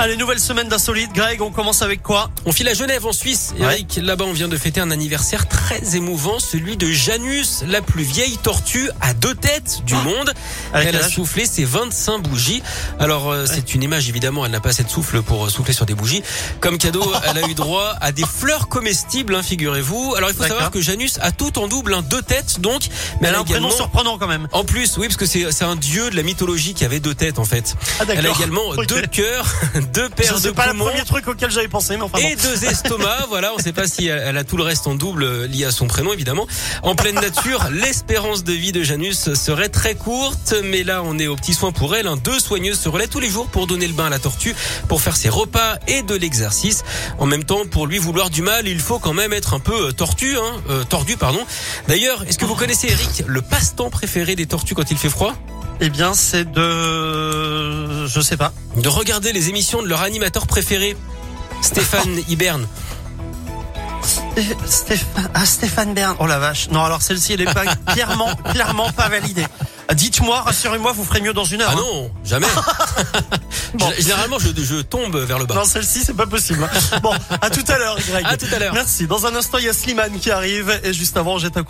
Allez, nouvelle semaine d'insolite. Greg, on commence avec quoi On file à Genève en Suisse. Eric, là-bas, on vient de fêter un anniversaire très émouvant, celui de Janus, la plus vieille tortue à deux têtes du monde. Avec elle a soufflé ses 25 bougies. Alors, euh, c'est une image, évidemment, elle n'a pas assez de souffle pour euh, souffler sur des bougies. Comme cadeau, elle a eu droit à des fleurs comestibles, hein, figurez-vous. Alors, il faut savoir que Janus a tout en double, hein, deux têtes, donc. Mais Elle a un prénom surprenant quand même. En plus, oui, parce que c'est un dieu de la mythologie qui avait deux têtes, en fait. Ah. Elle a également deux cœurs, deux paires de C'est pas le premier truc auquel j'avais pensé, mais enfin bon. Et deux estomacs, voilà, on ne sait pas si elle, elle a tout le reste en double euh, lié à son prénom évidemment. En pleine nature, l'espérance de vie de Janus serait très courte, mais là on est au petit soin pour elle. hein. Deux soigneuses se relaient tous les jours pour donner le bain à la tortue, pour faire ses repas et de l'exercice. En même temps, pour lui vouloir du mal, il faut quand même être un peu euh, tortue, hein, euh, tordu pardon. D'ailleurs, est-ce que vous connaissez Eric, le passe-temps préféré des tortues quand il fait froid? Eh bien, c'est de... Je sais pas. De regarder les émissions de leur animateur préféré, Stéphane Hiberne. Sté- Stéphane... Ah, Stéphane Bern. Oh la vache. Non, alors celle-ci, elle est pas clairement, clairement pas validée. Dites-moi, rassurez-moi, vous ferez mieux dans une heure. Ah hein. non, jamais. Bon. Généralement, je, je tombe vers le bas. Non, celle-ci, c'est pas possible. hein. Bon, à tout à l'heure, Greg. À tout à l'heure. Merci. Dans un instant, il y a Slimane qui arrive. Et juste avant, jette un coup